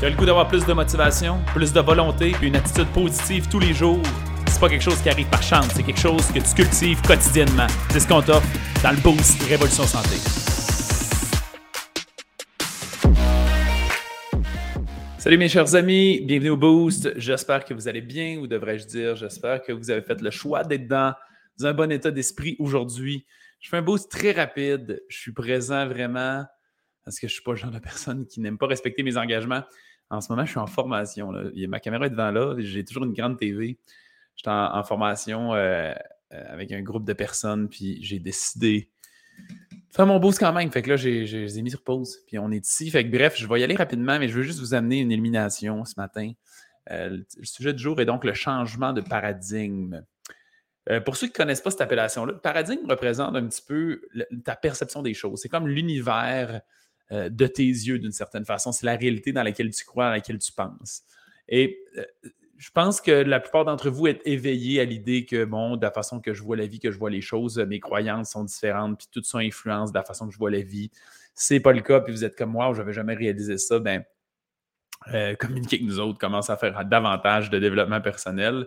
Tu as le goût d'avoir plus de motivation, plus de volonté, puis une attitude positive tous les jours? C'est pas quelque chose qui arrive par chance, c'est quelque chose que tu cultives quotidiennement. C'est ce qu'on t'offre dans le Boost Révolution Santé. Salut mes chers amis, bienvenue au Boost. J'espère que vous allez bien, ou devrais-je dire, j'espère que vous avez fait le choix d'être dans un bon état d'esprit aujourd'hui. Je fais un boost très rapide. Je suis présent vraiment parce que je ne suis pas le genre de personne qui n'aime pas respecter mes engagements. En ce moment, je suis en formation. Ma caméra est devant là. J'ai toujours une grande TV. Je suis en, formation euh, euh, avec un groupe de personnes, puis j'ai décidé de faire mon boost quand même. Fait que là, j'ai les ai mis sur pause, puis on est ici. Fait que bref, je vais y aller rapidement, mais je veux juste vous amener une élimination ce matin. Euh, le sujet du jour est donc le changement de paradigme. pour ceux qui ne connaissent pas cette appellation-là, le paradigme représente un petit peu ta perception des choses. C'est comme l'univers euh, de tes yeux d'une certaine façon. C'est la réalité dans laquelle tu crois, dans laquelle tu penses. Et euh, je pense que la plupart d'entre vous êtes éveillés à l'idée que, bon, de la façon que je vois la vie, que je vois les choses, mes croyances sont différentes, puis tout ça influence de la façon que je vois la vie. C'est pas le cas, puis vous êtes comme moi, je n'avais jamais réalisé ça, ben, euh, communiquer avec nous autres, commence à faire davantage de développement personnel.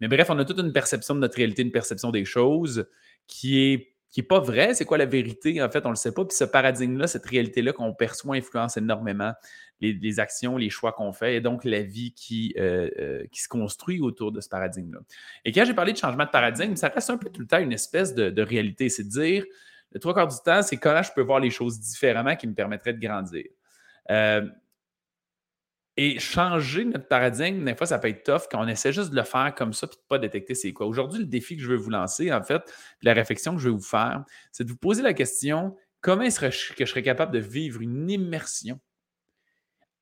Mais bref, on a toute une perception de notre réalité, une perception des choses qui est qui n'est pas vrai. C'est quoi la vérité? En fait, on ne le sait pas. Puis ce paradigme-là, cette réalité-là qu'on perçoit influence énormément les, actions, les choix qu'on fait et donc la vie qui, euh, euh, qui se construit autour de ce paradigme-là. Et quand j'ai parlé de changement de paradigme, ça reste un peu tout le temps une espèce de, réalité. C'est de dire, le trois quarts du temps, c'est comment je peux voir les choses différemment qui me permettraient de grandir. Euh, et changer notre paradigme, des fois, ça peut être tough quand on essaie juste de le faire comme ça et de ne pas détecter c'est quoi. Aujourd'hui, le défi que je veux vous lancer, en fait, la réflexion que je vais vous faire, c'est de vous poser la question comment est-ce que je serais capable de vivre une immersion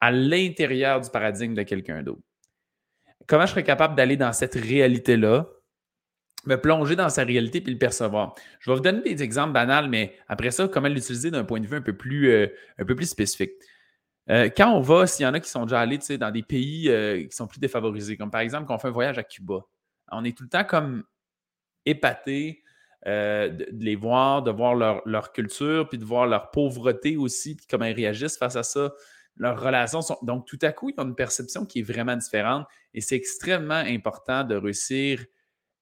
à l'intérieur du paradigme de quelqu'un d'autre? Comment je serais capable d'aller dans cette réalité-là, me plonger dans sa réalité puis le percevoir? Je vais vous donner des exemples banals, mais après ça, comment l'utiliser d'un point de vue un peu plus, euh, un peu plus spécifique. Euh, quand on va, s'il y en a qui sont déjà allés dans des pays euh, qui sont plus défavorisés, comme par exemple quand on fait un voyage à Cuba, on est tout le temps comme épaté euh, de, les voir, de voir leur, culture, puis de voir leur pauvreté aussi, puis comment ils réagissent face à ça. Leurs relations sont. Donc, tout à coup, ils ont une perception qui est vraiment différente et c'est extrêmement important de réussir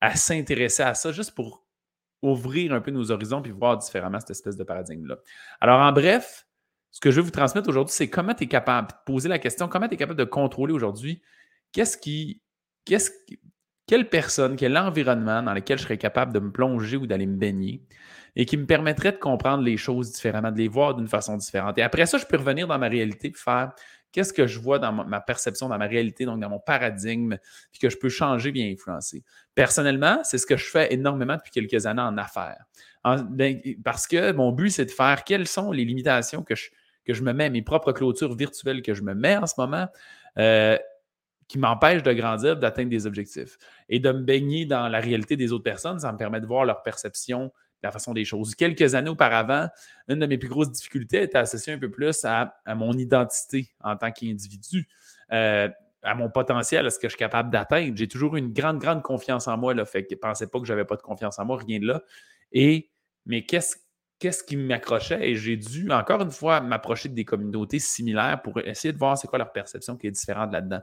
à s'intéresser à ça juste pour ouvrir un peu nos horizons puis voir différemment cette espèce de paradigme-là. Alors, en bref, ce que je veux vous transmettre aujourd'hui, c'est comment tu es capable de poser la question, comment tu es capable de contrôler aujourd'hui qu'est-ce qui, qu'est-ce quelle personne, quel environnement dans lequel je serais capable de me plonger ou d'aller me baigner et qui me permettrait de comprendre les choses différemment, de les voir d'une façon différente. Et après ça, je peux revenir dans ma réalité et faire qu'est-ce que je vois dans ma perception, dans ma réalité, donc dans mon paradigme, puis que je peux changer, bien influencer. Personnellement, c'est ce que je fais énormément depuis quelques années en affaires. Ben, parce que mon but, c'est de faire quelles sont les limitations que je, que je me mets, mes propres clôtures virtuelles que je me mets en ce moment, euh, qui m'empêchent de grandir, d'atteindre des objectifs. Et de me baigner dans la réalité des autres personnes, ça me permet de voir leur perception, la façon des choses. Quelques années auparavant, une de mes plus grosses difficultés était associée un peu plus à, mon identité en tant qu'individu. Euh, à mon potentiel, à ce que je suis capable d'atteindre. J'ai toujours une grande, grande confiance en moi. Là, fait que ne pensais pas que je n'avais pas de confiance en moi, rien de là. Et, mais qu'est-ce qu'est-ce qui m'accrochait et j'ai dû encore une fois m'approcher de des communautés similaires pour essayer de voir c'est quoi leur perception qui est différente là-dedans.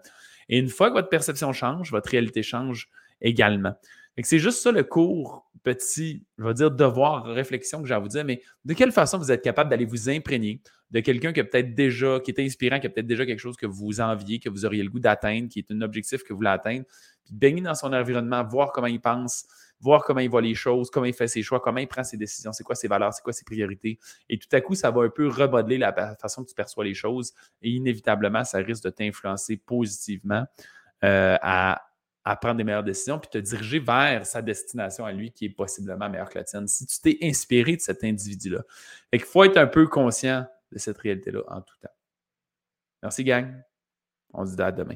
Et une fois que votre perception change, votre réalité change également. C'est juste ça le court, petit, je vais dire, devoir, réflexion que j'ai à vous dire, mais de quelle façon vous êtes capable d'aller vous imprégner de quelqu'un qui a peut-être déjà, qui est inspirant, qui a peut-être déjà quelque chose que vous enviez, que vous auriez le goût d'atteindre, qui est un objectif que vous voulez atteindre, puis baigner dans son environnement, voir comment il pense, voir comment il voit les choses, comment il fait ses choix, comment il prend ses décisions, c'est quoi ses valeurs, c'est quoi ses priorités. Et tout à coup, ça va un peu remodeler la façon que tu perçois les choses et inévitablement, ça risque de t'influencer positivement euh, à, prendre des meilleures décisions puis te diriger vers sa destination à lui qui est possiblement meilleure que la tienne. Si tu t'es inspiré de cet individu-là. il faut être un peu conscient de cette réalité-là en tout temps. Merci, gang. On se dit à demain.